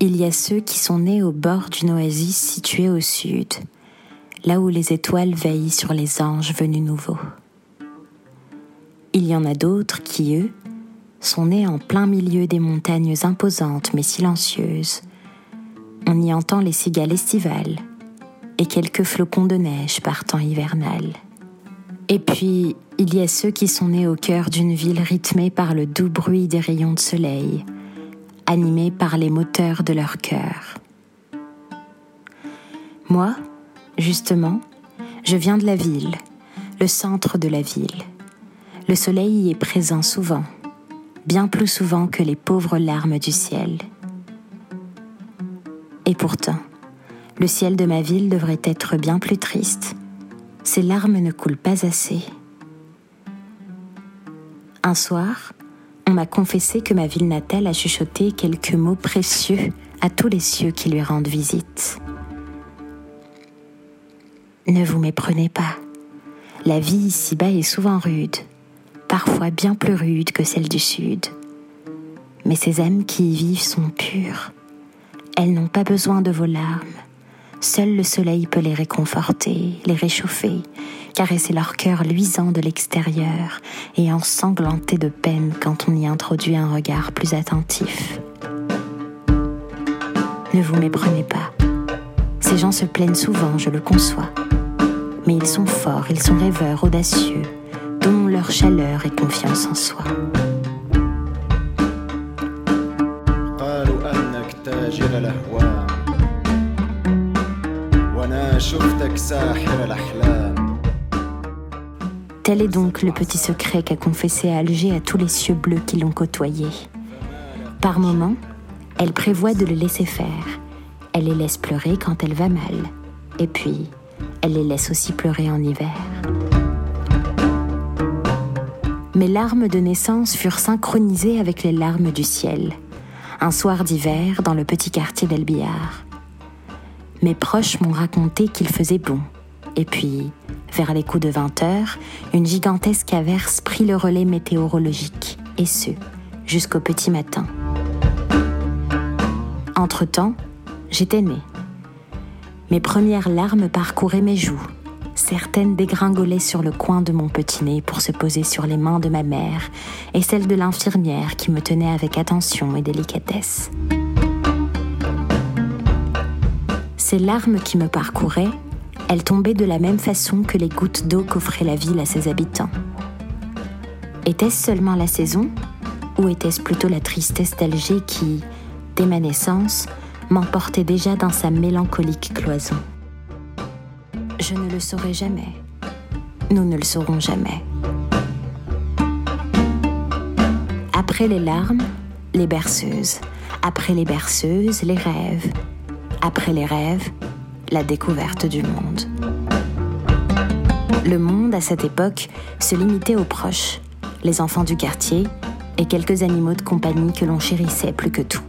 Il y a ceux qui sont nés au bord d'une oasis située au sud, là où les étoiles veillent sur les anges venus nouveaux. Il y en a d'autres qui, eux, sont nés en plein milieu des montagnes imposantes mais silencieuses. On y entend les cigales estivales et quelques flocons de neige par temps hivernal. Et puis, il y a ceux qui sont nés au cœur d'une ville rythmée par le doux bruit des rayons de soleil, animés par les moteurs de leur cœur. Moi, justement, je viens de la ville, le centre de la ville. Le soleil y est présent souvent, bien plus souvent que les pauvres larmes du ciel. Et pourtant, le ciel de ma ville devrait être bien plus triste. Ces larmes ne coulent pas assez. Un soir, on m'a confessé que ma ville natale a chuchoté quelques mots précieux à tous les cieux qui lui rendent visite. Ne vous méprenez pas. La vie ici-bas est souvent rude, parfois bien plus rude que celle du Sud. Mais ces âmes qui y vivent sont pures. Elles n'ont pas besoin de vos larmes. Seul le soleil peut les réconforter, les réchauffer, caresser leur cœur luisant de l'extérieur et ensanglanter de peine quand on y introduit un regard plus attentif. Ne vous méprenez pas. Ces gens se plaignent souvent, je le conçois. Mais ils sont forts, ils sont rêveurs, audacieux, donnons leur chaleur et confiance en soi. Tel est donc le petit secret qu'a confessé Alger à tous les cieux bleus qui l'ont côtoyé. Par moments, elle prévoit de le laisser faire. Elle les laisse pleurer quand elle va mal. Et puis, elle les laisse aussi pleurer en hiver. Mes larmes de naissance furent synchronisées avec les larmes du ciel. Un soir d'hiver dans le petit quartier d'Elbillard. Mes proches m'ont raconté qu'il faisait bon. Et puis, vers les coups de 20 heures, une gigantesque averse prit le relais météorologique, et ce, jusqu'au petit matin. Entre-temps, j'étais née. Mes premières larmes parcouraient mes joues. Certaines dégringolaient sur le coin de mon petit nez pour se poser sur les mains de ma mère et celles de l'infirmière qui me tenait avec attention et délicatesse. Ces larmes qui me parcouraient, elles tombaient de la même façon que les gouttes d'eau qu'offrait la ville à ses habitants. Était-ce seulement la saison ou était-ce plutôt la tristesse d'Alger qui, dès ma naissance, m'emportait déjà dans sa mélancolique cloison? Je ne le saurai jamais. Nous ne le saurons jamais. Après les larmes, les berceuses. Après les berceuses, les rêves après les rêves, la découverte du monde. Le monde, à cette époque, se limitait aux proches, les enfants du quartier et quelques animaux de compagnie que l'on chérissait plus que tout.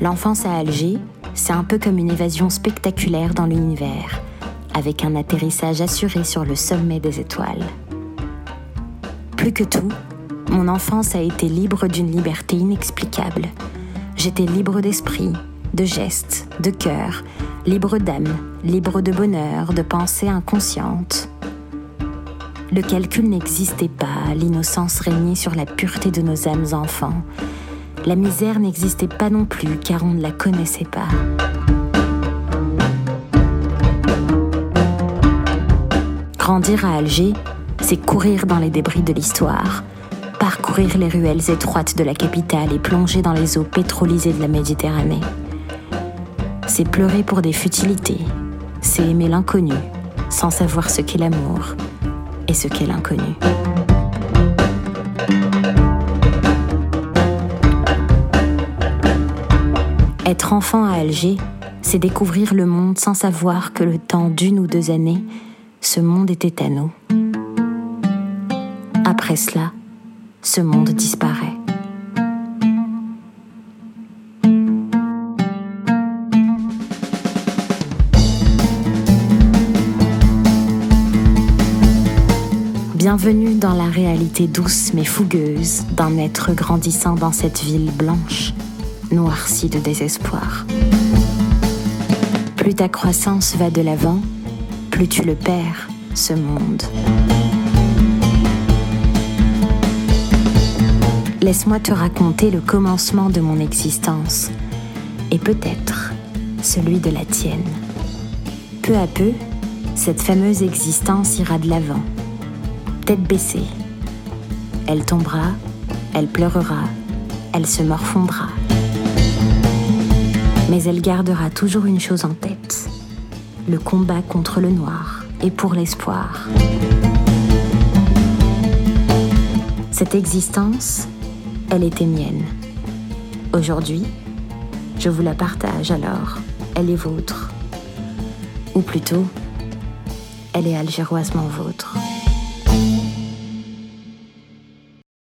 L'enfance à Alger, c'est un peu comme une évasion spectaculaire dans l'univers, avec un atterrissage assuré sur le sommet des étoiles. Plus que tout, mon enfance a été libre d'une liberté inexplicable. J'étais libre d'esprit, de gestes, de cœur, libre d'âme, libre de bonheur, de pensée inconsciente. Le calcul n'existait pas, l'innocence régnait sur la pureté de nos âmes enfants. La misère n'existait pas non plus car on ne la connaissait pas. Grandir à Alger, c'est courir dans les débris de l'histoire, parcourir les ruelles étroites de la capitale et plonger dans les eaux pétrolisées de la Méditerranée c'est pleurer pour des futilités, c'est aimer l'inconnu, sans savoir ce qu'est l'amour et ce qu'est l'inconnu. Être enfant à Alger, c'est découvrir le monde sans savoir que le temps d'une ou deux années, ce monde était à nous. Après cela, ce monde disparaît. Bienvenue dans la réalité douce mais fougueuse d'un être grandissant dans cette ville blanche, noircie de désespoir. Plus ta croissance va de l'avant, plus tu le perds, ce monde. Laisse-moi te raconter le commencement de mon existence et peut-être celui de la tienne. Peu à peu, cette fameuse existence ira de l'avant, baissée. Elle tombera, elle pleurera, elle se morfondra. Mais elle gardera toujours une chose en tête, le combat contre le noir et pour l'espoir. Cette existence, elle était mienne. Aujourd'hui, je vous la partage alors, elle est vôtre. Ou plutôt, elle est algéroisement vôtre.